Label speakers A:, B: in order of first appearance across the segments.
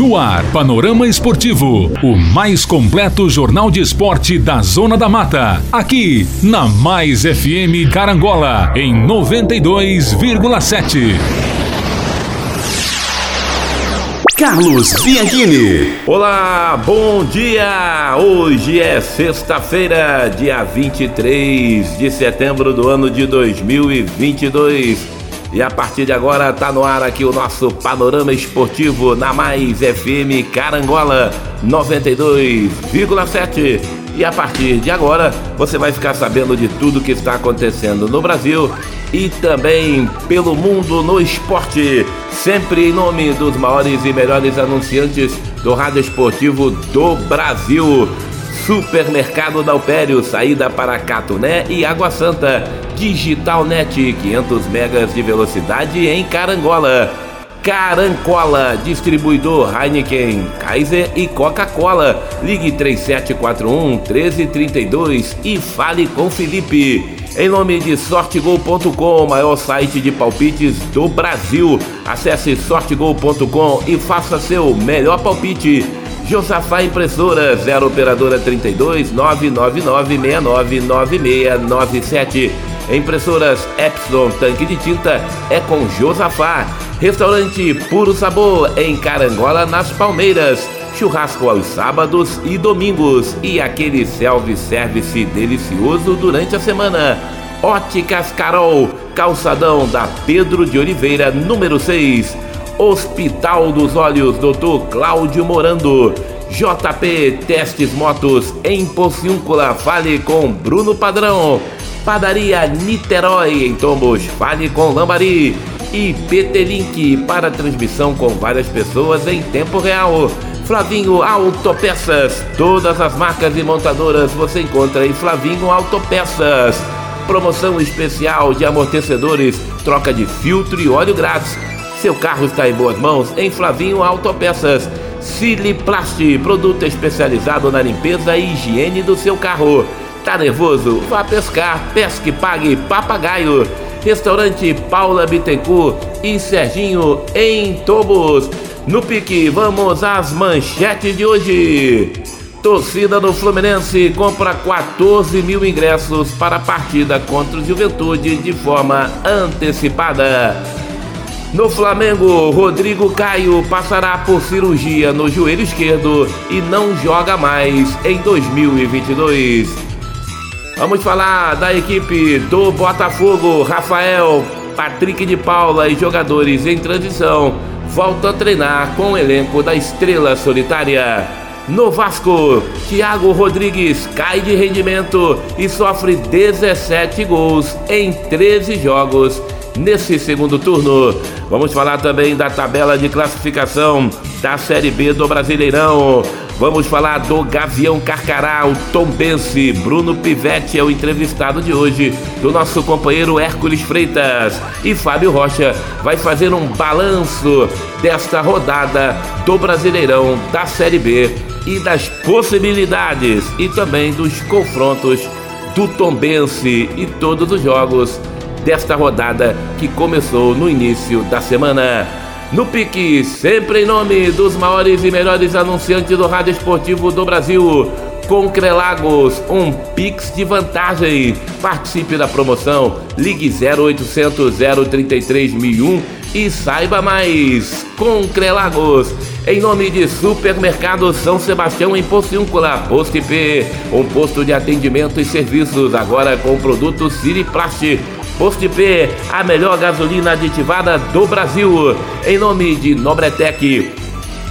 A: No ar, Panorama Esportivo, o mais completo jornal de esporte da Zona da Mata. Aqui, na Mais FM Carangola, em 92,7.
B: Carlos Bianchini.
C: Olá, bom dia! Hoje é sexta-feira, dia 23 de setembro do ano de 2022. E a partir de agora tá no ar aqui o nosso panorama esportivo na Mais FM Carangola 92,7. E a partir de agora você vai ficar sabendo de tudo que está acontecendo no Brasil e também pelo mundo no esporte, sempre em nome dos maiores e melhores anunciantes do rádio esportivo do Brasil. Supermercado Dalpério, saída para Catuné e Água Santa. Digital Net, 500 megas de velocidade em Carangola. Carancola, distribuidor Heineken, Kaiser e Coca-Cola. Ligue 3741 1332 e fale com Felipe. Em nome de sortegol.com, maior site de palpites do Brasil. Acesse sortegol.com e faça seu melhor palpite. Josafá Impressora 0 Operadora 32 999 699697. Impressoras Epson Tanque de Tinta é com Josafá. Restaurante Puro Sabor em Carangola, nas Palmeiras. Churrasco aos sábados e domingos. E aquele self-service delicioso durante a semana. Óticas Carol, calçadão da Pedro de Oliveira, número 6. Hospital dos Olhos, Dr. Cláudio Morando. JP Testes Motos em Pociúncula, fale com Bruno Padrão. Padaria Niterói em Tombos, fale com Lambari. E PT Link para transmissão com várias pessoas em tempo real. Flavinho Autopeças, todas as marcas e montadoras você encontra em Flavinho Autopeças. Promoção especial de amortecedores, troca de filtro e óleo grátis seu carro está em boas mãos em Flavinho Autopeças. Siliplast, produto especializado na limpeza e higiene do seu carro. Tá nervoso? Vá pescar, pesque pague papagaio. Restaurante Paula Bittencourt e Serginho em Tobos. No pique, vamos às manchetes de hoje. Torcida do Fluminense compra 14 mil ingressos para a partida contra o Juventude de forma antecipada. No Flamengo, Rodrigo Caio passará por cirurgia no joelho esquerdo e não joga mais em 2022. Vamos falar da equipe do Botafogo, Rafael, Patrick de Paula e jogadores em transição voltam a treinar com o elenco da Estrela Solitária. No Vasco, Thiago Rodrigues cai de rendimento e sofre 17 gols em 13 jogos nesse segundo turno. Vamos falar também da tabela de classificação da Série B do Brasileirão. Vamos falar do Gavião Carcará, o Tom Bense. Bruno Pivetti é o entrevistado de hoje, do nosso companheiro Hércules Freitas. E Fábio Rocha vai fazer um balanço desta rodada do Brasileirão da Série B e das possibilidades e também dos confrontos do Tombense e todos os jogos desta rodada que começou no início da semana. No pique, sempre em nome dos maiores e melhores anunciantes do rádio esportivo do Brasil. Concrelagos, um Pix de vantagem. Participe da promoção. Ligue 0800 033 1001 e saiba mais. Concrelagos, em nome de Supermercado São Sebastião em Pociúncula, Posto IP, um posto de atendimento e serviços agora com produtos Siriplast Posto IP, a melhor gasolina aditivada do Brasil. Em nome de Nobretec,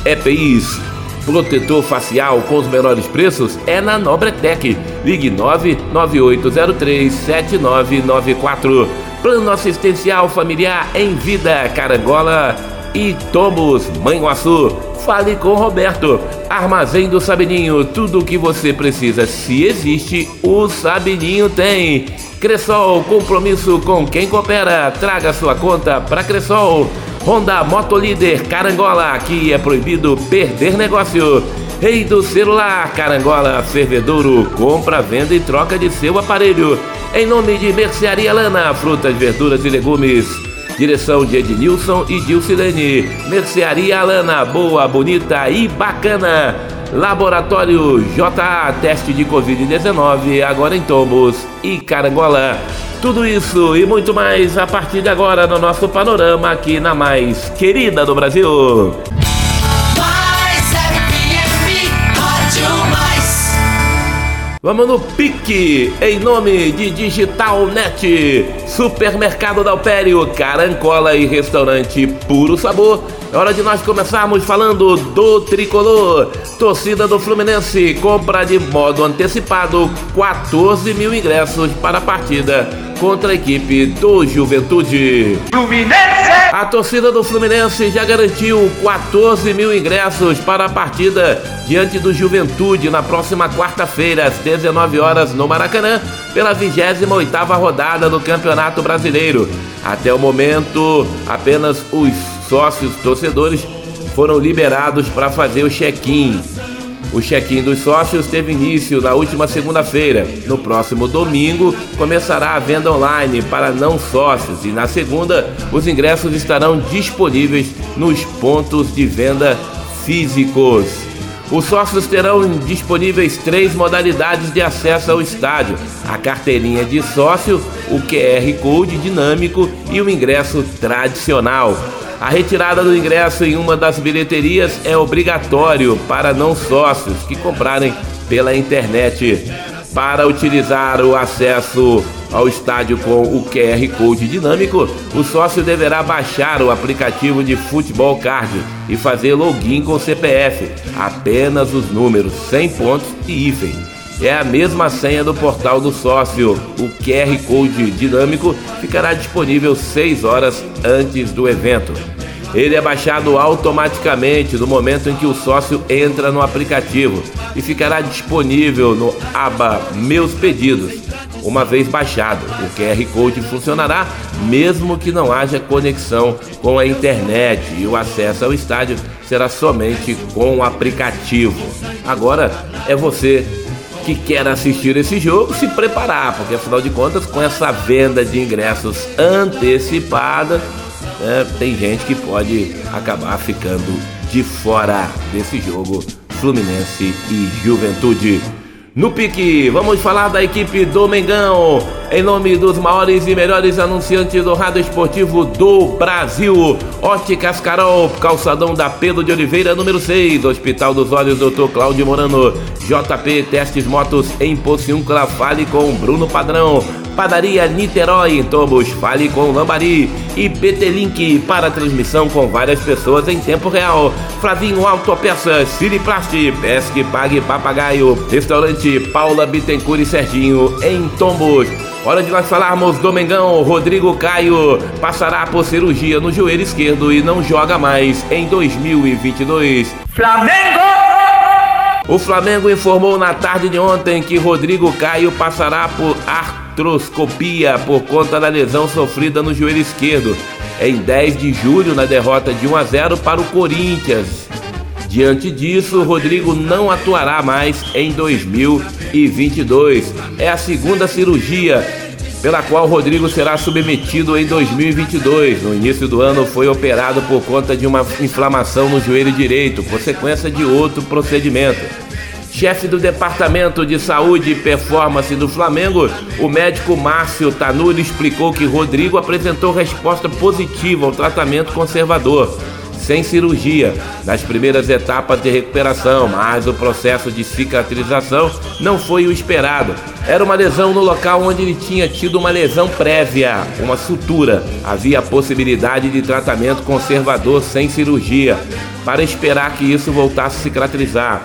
C: EPIs, protetor facial com os menores preços é na Nobretec. Ligue 998037994. Plano assistencial familiar em vida, Carangola e Tombos, Manhuaçu. Fale com Roberto. Armazém do Sabininho, tudo o que você precisa. Se existe, o Sabininho tem. Cressol, compromisso com quem coopera. Traga sua conta para Cressol. Honda Motolíder Carangola, aqui é proibido perder negócio. Rei do celular, Carangola, Fervedouro, compra, venda e troca de seu aparelho. Em nome de Mercearia Lana, frutas, verduras e legumes. Direção de Ednilson e Dilcilene. Mercearia Alana, boa, bonita e bacana. Laboratório JA, teste de Covid-19, agora em Tombos e Carangola. Tudo isso e muito mais a partir de agora no nosso panorama aqui na mais querida do Brasil. Vamos no pique, em nome de Digital Net, Supermercado Dalpério, Carancola e Restaurante Puro Sabor. É hora de nós começarmos falando do tricolor. Torcida do Fluminense compra de modo antecipado 14 mil ingressos para a partida contra a equipe do Juventude. Fluminense! A torcida do Fluminense já garantiu 14 mil ingressos para a partida diante do Juventude na próxima quarta-feira, às 19 horas, no Maracanã, pela 28ª rodada do Campeonato Brasileiro. Até o momento, apenas os sócios torcedores foram liberados para fazer o check-in. O check-in dos sócios teve início na última segunda-feira. No próximo domingo começará a venda online para não sócios e na segunda os ingressos estarão disponíveis nos pontos de venda físicos. Os sócios terão disponíveis três modalidades de acesso ao estádio: a carteirinha de sócio, o QR Code dinâmico e o ingresso tradicional. A retirada do ingresso em uma das bilheterias é obrigatório para não sócios que comprarem pela internet. Para utilizar o acesso ao estádio com o QR Code dinâmico, o sócio deverá baixar o aplicativo de Futebol Card e fazer login com CPF, apenas os números, 100 pontos e hífen. É a mesma senha do portal do sócio. O QR Code dinâmico ficará disponível 6 horas antes do evento. Ele é baixado automaticamente no momento em que o sócio entra no aplicativo e ficará disponível no aba Meus Pedidos. Uma vez baixado, o QR Code funcionará mesmo que não haja conexão com a internet e o acesso ao estádio será somente com o aplicativo. Agora é você que quer assistir esse jogo se preparar, porque afinal de contas, com essa venda de ingressos antecipada, né, tem gente que pode acabar ficando de fora desse jogo Fluminense e Juventude. No pique, vamos falar da equipe do Mengão, em nome dos maiores e melhores anunciantes do rádio esportivo do Brasil. Óticas Carol, calçadão da Pedro de Oliveira, número 6, Hospital dos Olhos, Dr. Cláudio Morano. JP Testes Motos em Pociúncula, fale com Bruno Padrão. Padaria Niterói em Tombos, fale com Lambari e PT Link para transmissão com várias pessoas em tempo real. Flavinho Autopeças, Siriplast, Pesque Pague Papagaio, Restaurante Paula Bittencourt e Serginho em Tombos. Hora de nós falarmos do Mengão. Rodrigo Caio passará por cirurgia no joelho esquerdo e não joga mais em 2022. Flamengo! O Flamengo informou na tarde de ontem que Rodrigo Caio passará por artroscopia por conta da lesão sofrida no joelho esquerdo em 10 de julho na derrota de 1 a 0 para o Corinthians. Diante disso, Rodrigo não atuará mais em 2022. É a segunda cirurgia pela qual Rodrigo será submetido em 2022. No início do ano foi operado por conta de uma inflamação no joelho direito, consequência de outro procedimento. Chefe do Departamento de Saúde e Performance do Flamengo, o médico Márcio Tanuri explicou que Rodrigo apresentou resposta positiva ao tratamento conservador sem cirurgia nas primeiras etapas de recuperação, mas o processo de cicatrização não foi o esperado. Era uma lesão no local onde ele tinha tido uma lesão prévia, uma sutura. Havia possibilidade de tratamento conservador sem cirurgia, para esperar que isso voltasse a cicatrizar.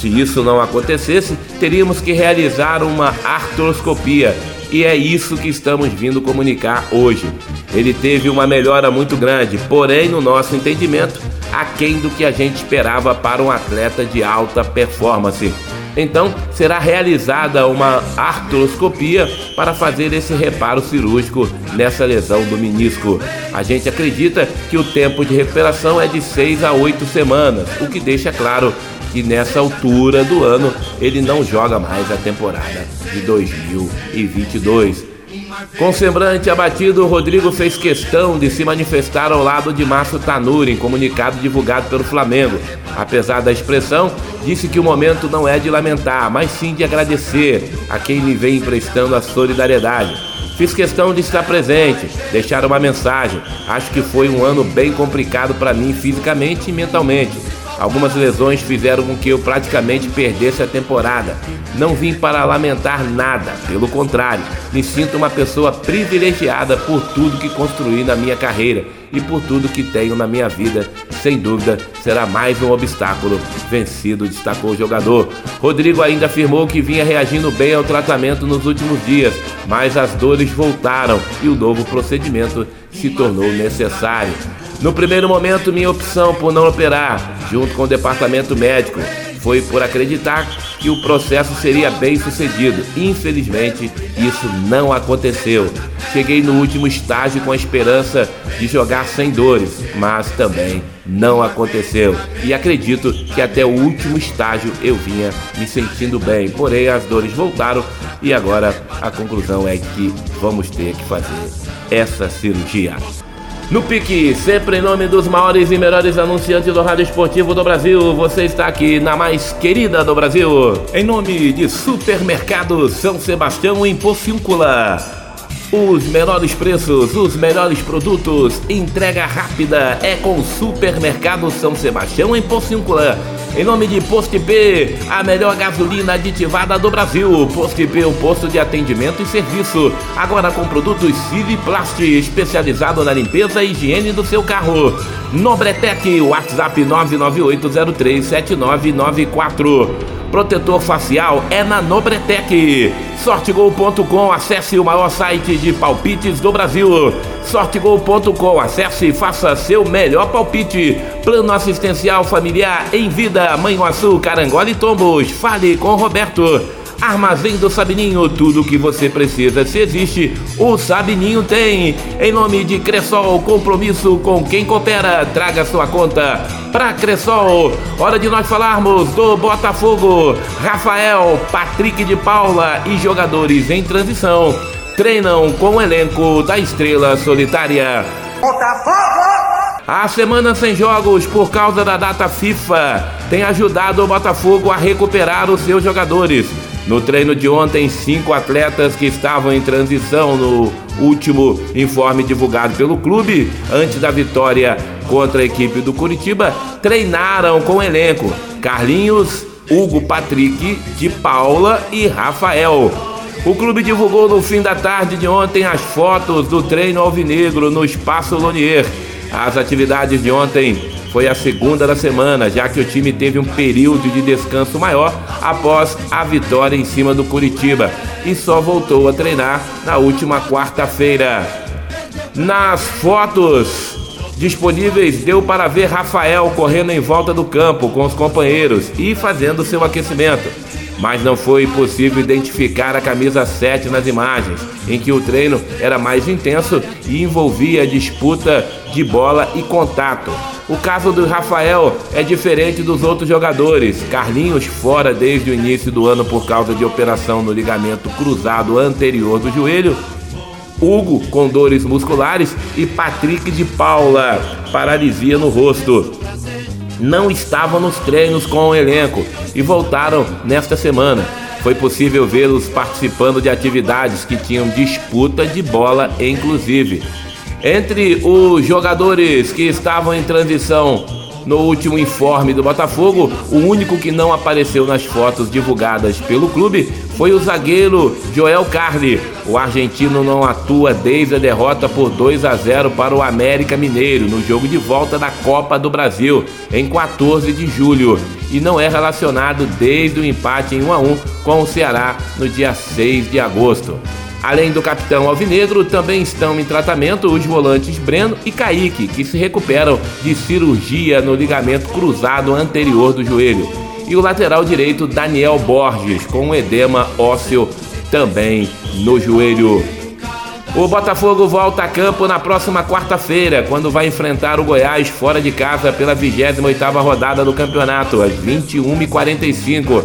C: Se isso não acontecesse, teríamos que realizar uma artroscopia e é isso que estamos vindo comunicar hoje. Ele teve uma melhora muito grande, porém, no nosso entendimento, aquém do que a gente esperava para um atleta de alta performance. Então, será realizada uma artroscopia para fazer esse reparo cirúrgico nessa lesão do menisco. A gente acredita que o tempo de recuperação é de 6 a 8 semanas, o que deixa claro que nessa altura do ano ele não joga mais a temporada de 2022. Com semblante abatido, Rodrigo fez questão de se manifestar ao lado de Márcio Tanuri em comunicado divulgado pelo Flamengo. Apesar da expressão, disse que o momento não é de lamentar, mas sim de agradecer a quem me vem emprestando a solidariedade. Fiz questão de estar presente, deixar uma mensagem. Acho que foi um ano bem complicado para mim fisicamente e mentalmente. Algumas lesões fizeram com que eu praticamente perdesse a temporada. Não vim para lamentar nada, pelo contrário, me sinto uma pessoa privilegiada por tudo que construí na minha carreira e por tudo que tenho na minha vida. Sem dúvida, será mais um obstáculo vencido, destacou o jogador. Rodrigo ainda afirmou que vinha reagindo bem ao tratamento nos últimos dias, mas as dores voltaram e o novo procedimento se tornou necessário. No primeiro momento, minha opção por não operar, junto com o departamento médico, foi por acreditar que o processo seria bem sucedido. Infelizmente, isso não aconteceu. Cheguei no último estágio com a esperança de jogar sem dores, mas também não aconteceu. E acredito que até o último estágio eu vinha me sentindo bem. Porém, as dores voltaram e agora a conclusão é que vamos ter que fazer essa cirurgia. No pique, sempre em nome dos maiores e melhores anunciantes do rádio esportivo do Brasil, você está aqui na mais querida do Brasil, em nome de Supermercado São Sebastião em Pocíncula. Os menores preços, os melhores produtos, entrega rápida é com Supermercado São Sebastião em Pocíncula. Em nome de Posto IP, a melhor gasolina aditivada do Brasil. Posto IP, um posto de atendimento e serviço. Agora com produtos Civiplast, especializado na limpeza e higiene do seu carro. Nobretec, WhatsApp 998037994. Protetor facial é na Nobretec. Sortegol.com, acesse o maior site de palpites do Brasil. Sortegol.com, acesse e faça seu melhor palpite. Plano assistencial familiar em vida, Manhuaçu, Carangola e Tombos. Fale com Roberto. Armazém do Sabininho, tudo o que você precisa. Se existe, o Sabininho tem. Em nome de Cressol, compromisso com quem coopera. Traga sua conta para Cressol. Hora de nós falarmos do Botafogo. Rafael, Patrick de Paula e jogadores em transição treinam com o elenco da Estrela Solitária. Botafogo! A semana sem jogos por causa da data FIFA tem ajudado o Botafogo a recuperar os seus jogadores. No treino de ontem, cinco atletas que estavam em transição no último informe divulgado pelo clube, antes da vitória contra a equipe do Curitiba, treinaram com o elenco. Carlinhos, Hugo Patrick, de Paula e Rafael. O clube divulgou no fim da tarde de ontem as fotos do treino alvinegro no Espaço Lonier. As atividades de ontem foi a segunda da semana, já que o time teve um período de descanso maior após a vitória em cima do Curitiba e só voltou a treinar na última quarta-feira. Nas fotos disponíveis, deu para ver Rafael correndo em volta do campo com os companheiros e fazendo seu aquecimento mas não foi possível identificar a camisa 7 nas imagens, em que o treino era mais intenso e envolvia disputa de bola e contato. O caso do Rafael é diferente dos outros jogadores. Carlinhos fora desde o início do ano por causa de operação no ligamento cruzado anterior do joelho. Hugo com dores musculares e Patrick de Paula, paralisia no rosto não estavam nos treinos com o elenco e voltaram nesta semana. Foi possível vê-los participando de atividades que tinham disputa de bola, inclusive. Entre os jogadores que estavam em transição no último informe do Botafogo, o único que não apareceu nas fotos divulgadas pelo clube foi o zagueiro Joel Carli. O argentino não atua desde a derrota por 2 a 0 para o América Mineiro no jogo de volta da Copa do Brasil em 14 de julho e não é relacionado desde o empate em 1 a 1 com o Ceará no dia 6 de agosto. Além do capitão Alvinegro, também estão em tratamento os volantes Breno e Kaique, que se recuperam de cirurgia no ligamento cruzado anterior do joelho. E o lateral direito Daniel Borges, com um edema ósseo também no joelho. O Botafogo volta a campo na próxima quarta-feira, quando vai enfrentar o Goiás fora de casa pela 28ª rodada do campeonato, às 21h45.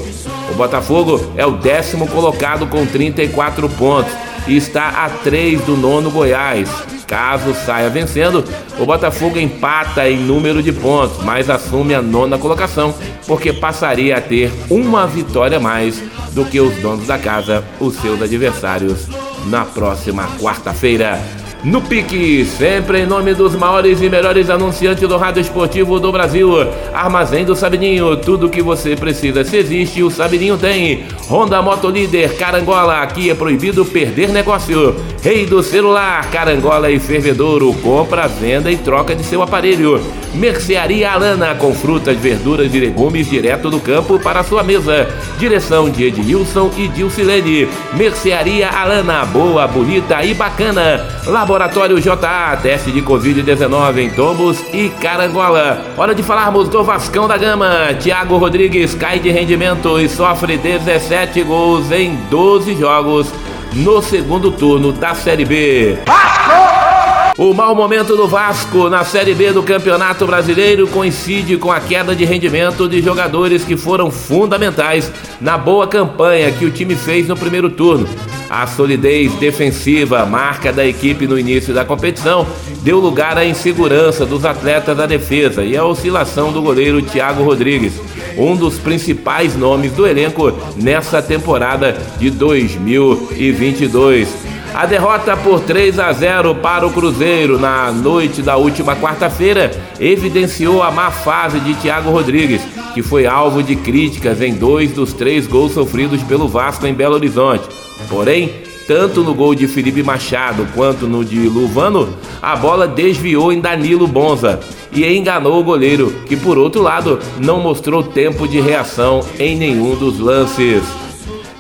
C: O Botafogo é o décimo colocado com 34 pontos e está a 3 do nono Goiás. Caso saia vencendo, o Botafogo empata em número de pontos, mas assume a nona colocação, porque passaria a ter uma vitória mais do que os donos da casa, os seus adversários, na próxima quarta-feira. No pique, sempre em nome dos maiores e melhores anunciantes do rádio esportivo do Brasil. Armazém do Sabininho, tudo que você precisa. Se existe, o Sabininho tem. Honda Moto Líder, Carangola, aqui é proibido perder negócio. Rei do celular, Carangola e Fervedouro, compra, venda e troca de seu aparelho. Mercearia Alana, com frutas, verduras e legumes direto do campo para sua mesa. Direção de Edilson e Dilcilene. Mercearia Alana, boa, bonita e bacana. Laboratório JA, teste de Covid-19 em Tombos e Carangola. Hora de falarmos do Vascão da Gama. Thiago Rodrigues cai de rendimento e sofre 17 gols em 12 jogos no segundo turno da Série B. Vasco! O mau momento do Vasco na Série B do Campeonato Brasileiro coincide com a queda de rendimento de jogadores que foram fundamentais na boa campanha que o time fez no primeiro turno. A solidez defensiva, marca da equipe no início da competição, deu lugar à insegurança dos atletas da defesa e à oscilação do goleiro Thiago Rodrigues, um dos principais nomes do elenco nessa temporada de 2022. A derrota por 3 a 0 para o Cruzeiro na noite da última quarta-feira evidenciou a má fase de Thiago Rodrigues, que foi alvo de críticas em dois dos três gols sofridos pelo Vasco em Belo Horizonte. Porém, tanto no gol de Felipe Machado quanto no de Luvano, a bola desviou em Danilo Bonza e enganou o goleiro, que por outro lado não mostrou tempo de reação em nenhum dos lances.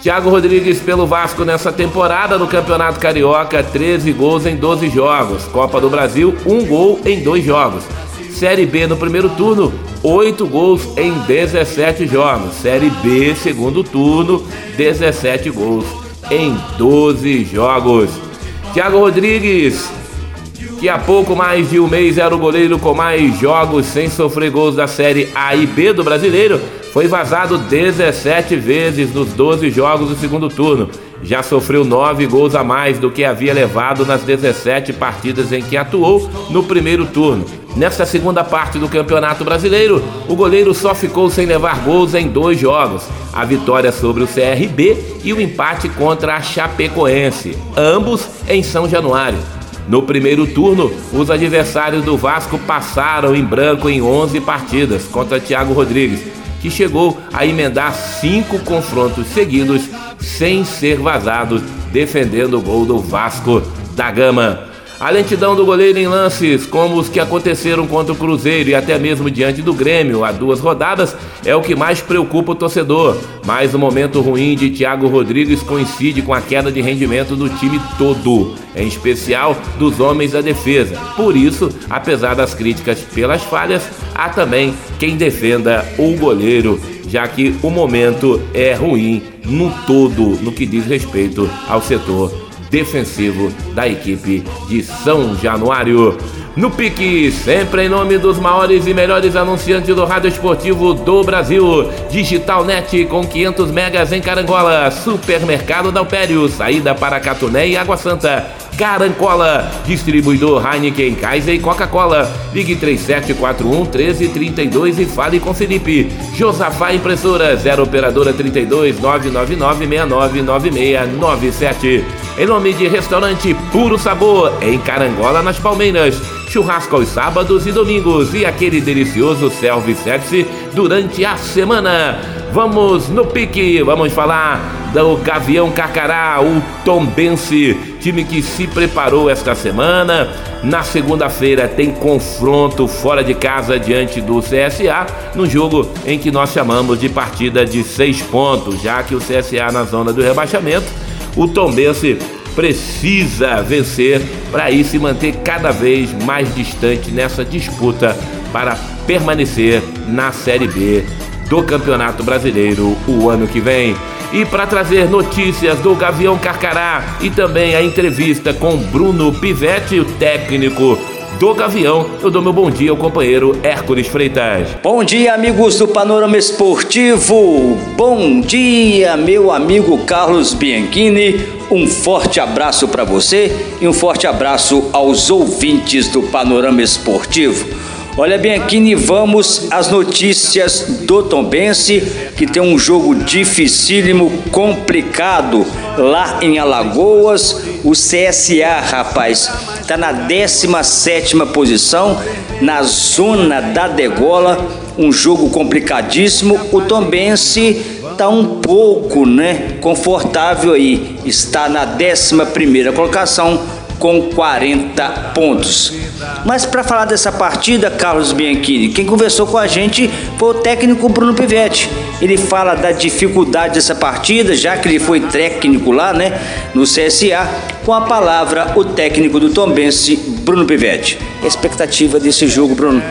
C: Thiago Rodrigues pelo Vasco nessa temporada no Campeonato Carioca, 13 gols em 12 jogos. Copa do Brasil, 1 gol em 2 jogos. Série B no primeiro turno, 8 gols em 17 jogos. Série B, segundo turno, 17 gols em 12 jogos. Thiago Rodrigues, que há pouco mais de um mês era o goleiro com mais jogos sem sofrer gols da Série A e B do brasileiro, foi vazado 17 vezes nos 12 jogos do segundo turno. Já sofreu 9 gols a mais do que havia levado nas 17 partidas em que atuou no primeiro turno. Nesta segunda parte do Campeonato Brasileiro, o goleiro só ficou sem levar gols em dois jogos: a vitória sobre o CRB e o empate contra a Chapecoense, ambos em São Januário. No primeiro turno, os adversários do Vasco passaram em branco em 11 partidas contra Thiago Rodrigues que chegou a emendar cinco confrontos seguidos sem ser vazado, defendendo o gol do Vasco da Gama. A lentidão do goleiro em lances, como os que aconteceram contra o Cruzeiro e até mesmo diante do Grêmio há duas rodadas, é o que mais preocupa o torcedor. Mas o momento ruim de Thiago Rodrigues coincide com a queda de rendimento do time todo, em especial dos homens da defesa. Por isso, apesar das críticas pelas falhas, há também quem defenda o goleiro, já que o momento é ruim no todo no que diz respeito ao setor defensivo da equipe de São Januário. No pique, sempre em nome dos maiores e melhores anunciantes do rádio esportivo do Brasil. Digital Net com 500 megas em Carangola. Supermercado Dalpério, saída para Catuné e Água Santa. Carancola, distribuidor Heineken, Kaiser e Coca-Cola. Ligue 3741 1332 e fale com Felipe. Josafá Impressora, 0 operadora 32 999 699697. Em nome de restaurante Puro Sabor, em Carangola, nas Palmeiras churrasco aos sábados e domingos e aquele delicioso self-service durante a semana. Vamos no pique, vamos falar do Gavião Carcará, o Tombense, time que se preparou esta semana. Na segunda-feira tem confronto fora de casa diante do CSA, no jogo em que nós chamamos de partida de seis pontos, já que o CSA na zona do rebaixamento, o Tombense precisa vencer para ir se manter cada vez mais distante nessa disputa para permanecer na Série B do Campeonato Brasileiro o ano que vem. E para trazer notícias do Gavião Carcará e também a entrevista com Bruno Pivetti, o técnico do Gavião, eu dou meu bom dia ao companheiro Hércules Freitas.
D: Bom dia, amigos do Panorama Esportivo. Bom dia, meu amigo Carlos Bianchini. Um forte abraço para você e um forte abraço aos ouvintes do Panorama Esportivo. Olha bem aqui, vamos às notícias do Tombense, que tem um jogo dificílimo, complicado lá em Alagoas. O CSA, rapaz, está na 17 posição, na zona da degola. Um jogo complicadíssimo. O Tombense está um pouco, né, confortável aí. Está na 11 primeira colocação com 40 pontos. Mas para falar dessa partida, Carlos Bianchini, quem conversou com a gente foi o técnico Bruno Pivetti. Ele fala da dificuldade dessa partida, já que ele foi técnico lá, né, no CSA. Com a palavra, o técnico do Tombense, Bruno Pivetti. Expectativa desse jogo, Bruno?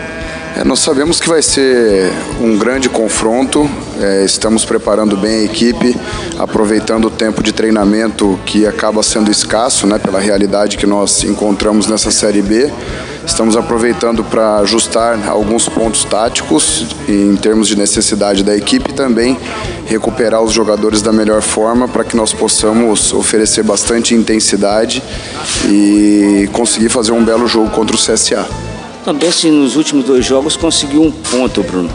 E: É, nós sabemos que vai ser um grande confronto. É, estamos preparando bem a equipe, aproveitando o tempo de treinamento que acaba sendo escasso, né, pela realidade que nós encontramos nessa Série B. Estamos aproveitando para ajustar alguns pontos táticos em termos de necessidade da equipe e também recuperar os jogadores da melhor forma para que nós possamos oferecer bastante intensidade e conseguir fazer um belo jogo contra o CSA.
D: Também se nos últimos dois jogos conseguiu um ponto, Bruno.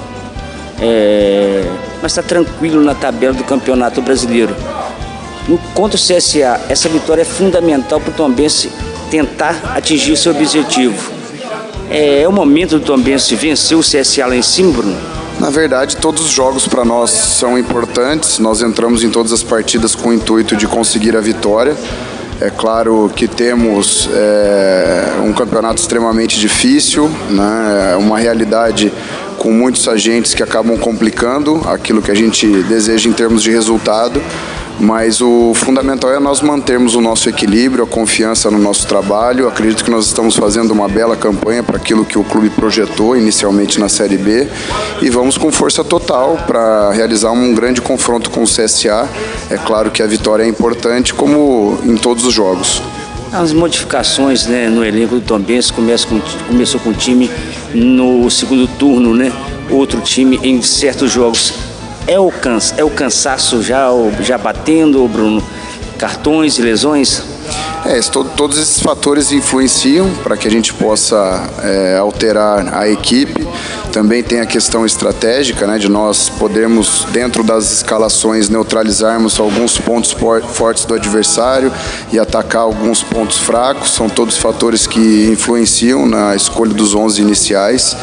D: É... Mas está tranquilo na tabela do Campeonato Brasileiro. No contra o CSA, essa vitória é fundamental para o Tombense tentar atingir seu objetivo. É, é o momento do Tombense vencer o CSA lá em cima, Bruno?
E: Na verdade, todos os jogos para nós são importantes. Nós entramos em todas as partidas com o intuito de conseguir a vitória. É claro que temos é, um campeonato extremamente difícil, né? É uma realidade com muitos agentes que acabam complicando aquilo que a gente deseja em termos de resultado. Mas o fundamental é nós mantermos o nosso equilíbrio, a confiança no nosso trabalho. Acredito que nós estamos fazendo uma bela campanha para aquilo que o clube projetou inicialmente na Série B e vamos com força total para realizar um grande confronto com o CSA. É claro que a vitória é importante, como em todos os jogos.
D: As modificações né, no elenco do Tombense começa com, começou com o time no segundo turno, né? Outro time em certos jogos é o, é o cansaço já, já batendo, Bruno? Cartões e lesões?
E: É, todos esses fatores influenciam para que a gente possa é, alterar a equipe. Também tem a questão estratégica, né, de nós podermos, dentro das escalações, neutralizarmos alguns pontos fortes do adversário e atacar alguns pontos fracos. São todos fatores que influenciam na escolha dos 11 iniciais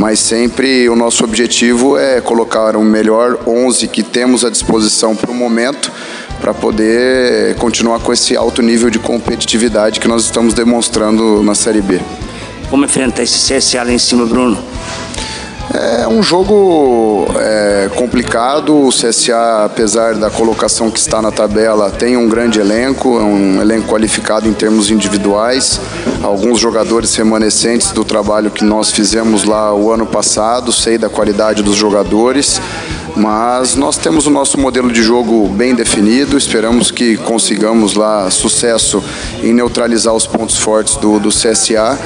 E: mas sempre o nosso objetivo é colocar o melhor 11 que temos à disposição para o momento, para poder continuar com esse alto nível de competitividade que nós estamos demonstrando na Série B.
D: Como enfrentar esse CSA lá em cima, Bruno?
E: É um jogo é, complicado. O CSA, apesar da colocação que está na tabela, tem um grande elenco, é um elenco qualificado em termos individuais. Alguns jogadores remanescentes do trabalho que nós fizemos lá o ano passado, sei da qualidade dos jogadores. Mas nós temos o nosso modelo de jogo bem definido, esperamos que consigamos lá sucesso em neutralizar os pontos fortes do, do CSA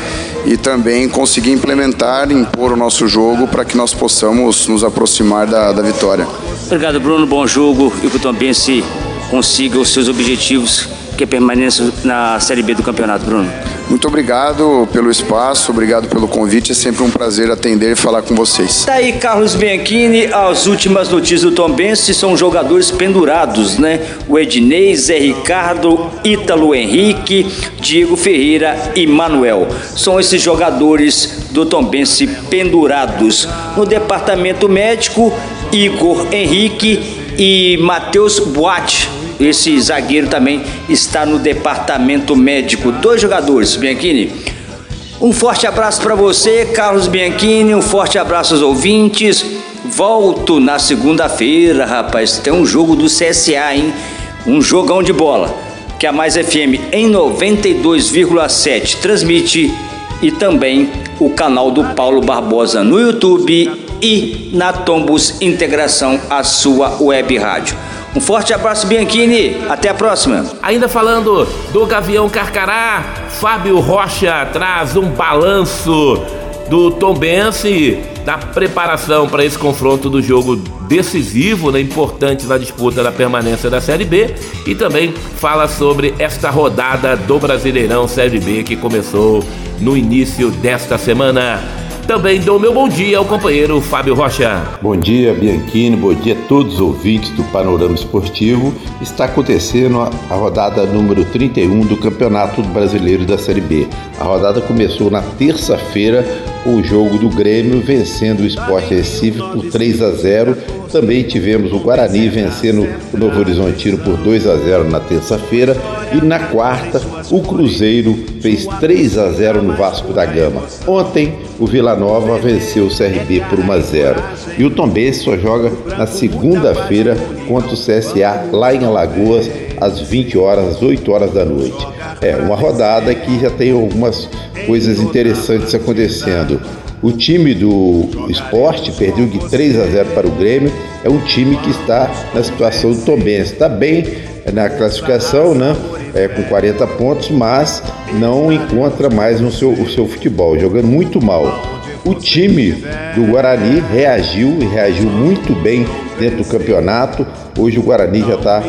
E: e também conseguir implementar, impor o nosso jogo para que nós possamos nos aproximar da, da vitória.
D: Obrigado, Bruno. Bom jogo e que o Tombense consiga os seus objetivos, que é permanência na Série B do campeonato, Bruno.
E: Muito obrigado pelo espaço, obrigado pelo convite. É sempre um prazer atender e falar com vocês.
D: Tá aí, Carlos Bianchini. As últimas notícias do Tom Bense são jogadores pendurados, né? O Ednei, Zé Ricardo, Ítalo Henrique, Diego Ferreira e Manuel. São esses jogadores do Tom Bense pendurados. No departamento médico, Igor Henrique e Matheus Boate esse zagueiro também está no departamento médico. Dois jogadores, Bianchini. Um forte abraço para você, Carlos Bianchini. Um forte abraço aos ouvintes. Volto na segunda-feira, rapaz. Tem um jogo do CSA, hein? Um jogão de bola. Que a Mais FM em 92,7 transmite e também o canal do Paulo Barbosa no YouTube e na Tombos Integração, a sua web rádio. Um forte abraço, Bianchini. Até a próxima.
C: Ainda falando do Gavião Carcará, Fábio Rocha traz um balanço do Tombense da preparação para esse confronto do jogo decisivo, né, importante na disputa da permanência da Série B e também fala sobre esta rodada do Brasileirão Série B que começou no início desta semana. Também dou meu bom dia ao companheiro Fábio Rocha.
F: Bom dia, Bianchini. Bom dia a todos os ouvintes do Panorama Esportivo. Está acontecendo a rodada número 31 do Campeonato Brasileiro da Série B. A rodada começou na terça-feira o jogo do Grêmio vencendo o Sport Recife por 3 a 0 também tivemos o Guarani vencendo o Novo Horizontino por 2 a 0 na terça-feira e na quarta o Cruzeiro fez 3 a 0 no Vasco da Gama. Ontem o Vila Nova venceu o CRB por 1 a 0 e o Tombense só joga na segunda-feira contra o CSA lá em Alagoas às 20 horas, às 8 horas da noite. É uma rodada que já tem algumas coisas interessantes acontecendo. O time do esporte perdeu de 3 a 0 para o Grêmio. É um time que está na situação do Tombense. Está bem na classificação, né? É, com 40 pontos, mas não encontra mais no seu, o seu futebol, jogando muito mal. O time do Guarani reagiu e reagiu muito bem dentro do campeonato. Hoje o Guarani já está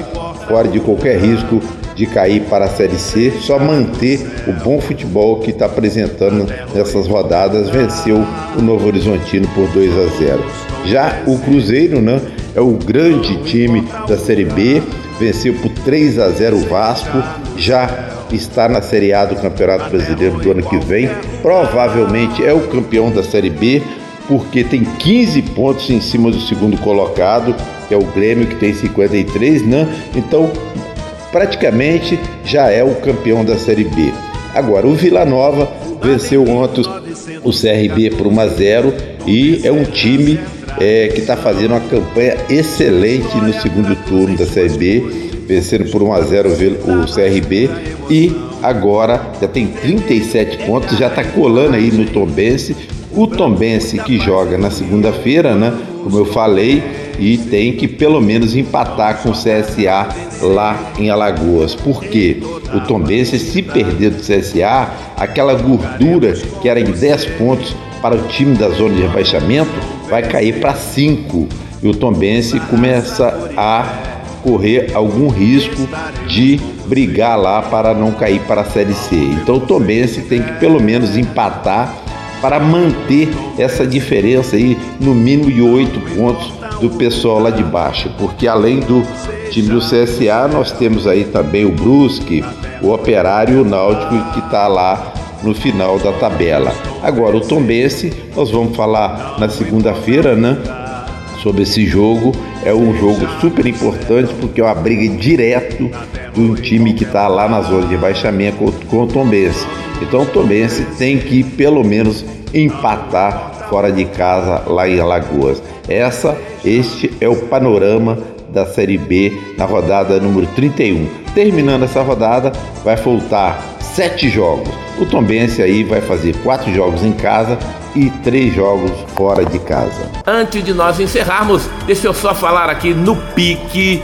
F: fora de qualquer risco de cair para a Série C, só manter o bom futebol que está apresentando nessas rodadas, venceu o Novo Horizontino por 2 a 0. Já o Cruzeiro, né, é o grande time da Série B, venceu por 3 a 0 o Vasco, já está na Série A do Campeonato Brasileiro do ano que vem, provavelmente é o campeão da Série B, porque tem 15 pontos em cima do segundo colocado, que é o Grêmio, que tem 53, né? Então, praticamente já é o campeão da Série B. Agora, o Vila Nova venceu ontem o CRB por 1 a 0 e é um time é, que está fazendo uma campanha excelente no segundo turno da Série B, vencendo por 1 a 0 o CRB e agora já tem 37 pontos, já está colando aí no Tombense. O Tombense que joga na segunda-feira, né? Como eu falei, e tem que pelo menos empatar com o CSA lá em Alagoas. Porque o Tombense, se perder do CSA, aquela gordura que era em 10 pontos para o time da zona de rebaixamento vai cair para 5. E o Tombense começa a correr algum risco de brigar lá para não cair para a Série C. Então o Tombense tem que pelo menos empatar para manter essa diferença aí no mínimo de oito pontos do pessoal lá de baixo, porque além do time do CSA, nós temos aí também o Brusque, o Operário e o Náutico que está lá no final da tabela. Agora, o Tombense, nós vamos falar na segunda-feira, né? Sobre esse jogo. É um jogo super importante porque é uma briga direto de um time que está lá na zona de rebaixamento com, com o Tombense. Então, o Tombense tem que pelo menos empatar fora de casa lá em Alagoas. Essa, este é o panorama da Série B na rodada número 31. Terminando essa rodada, vai faltar sete jogos. O Tombense aí vai fazer quatro jogos em casa e três jogos fora de casa.
C: Antes de nós encerrarmos, deixa eu só falar aqui no pique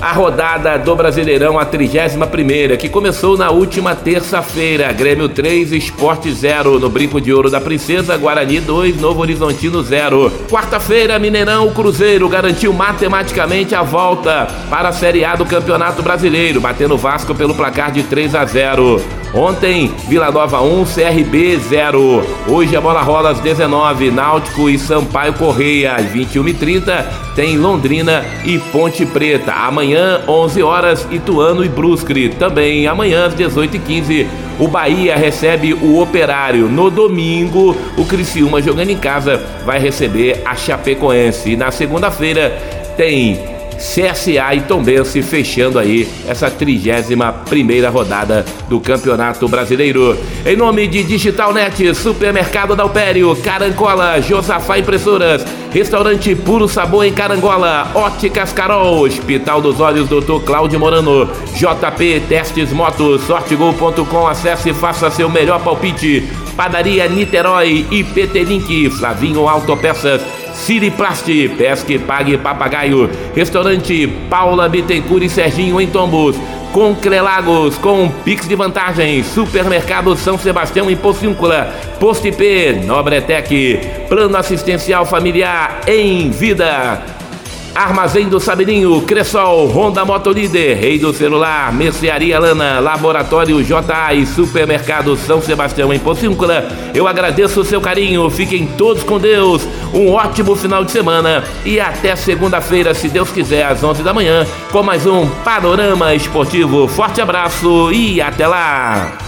C: a rodada do Brasileirão, a 31 que começou na última terça-feira. Grêmio 3, Esporte 0. No Brinco de Ouro da Princesa, Guarani 2, Novo Horizontino 0. Quarta-feira, Mineirão, Cruzeiro garantiu matematicamente a volta para a Série A do Campeonato Brasileiro, batendo Vasco pelo placar de 3 a 0. Ontem, Vila Nova 1, CRB 0. Hoje a bola rola às 19, Náutico e Sampaio Correia às 21h30, tem Londrina e Ponte Preta. Amanhã, 11 horas, Ituano e Brusque. Também amanhã às 18h15, o Bahia recebe o Operário. No domingo, o Criciúma jogando em casa vai receber a Chapecoense. E na segunda-feira tem CSA e Tombense fechando aí essa 31 primeira rodada do Campeonato Brasileiro. Em nome de Digitalnet, Supermercado da Alpério, Carancola, Josafá Impressoras, Restaurante Puro Sabor em Carangola, Óticas Carol, Hospital dos Olhos Dr. Cláudio Morano, JP Testes Motos, sortegol.com, acesse e faça seu melhor palpite. Padaria Niterói e PT Link, Flavinho Autopeças Siriplast, Pesque Pague Papagaio, Restaurante Paula Bittencourt e Serginho em Tombos, com Crelagos, com Pix de Vantagens, Supermercado São Sebastião em Pocíncula, Post IP, Nobretec, Plano Assistencial Familiar em Vida. Armazém do Sabininho, Cressol, Honda Motolíder, Rei do Celular, Mercearia Lana, Laboratório JA e Supermercado São Sebastião em Pocíncula. Eu agradeço o seu carinho, fiquem todos com Deus, um ótimo final de semana e até segunda-feira, se Deus quiser, às 11 da manhã, com mais um Panorama Esportivo. Forte abraço e até lá!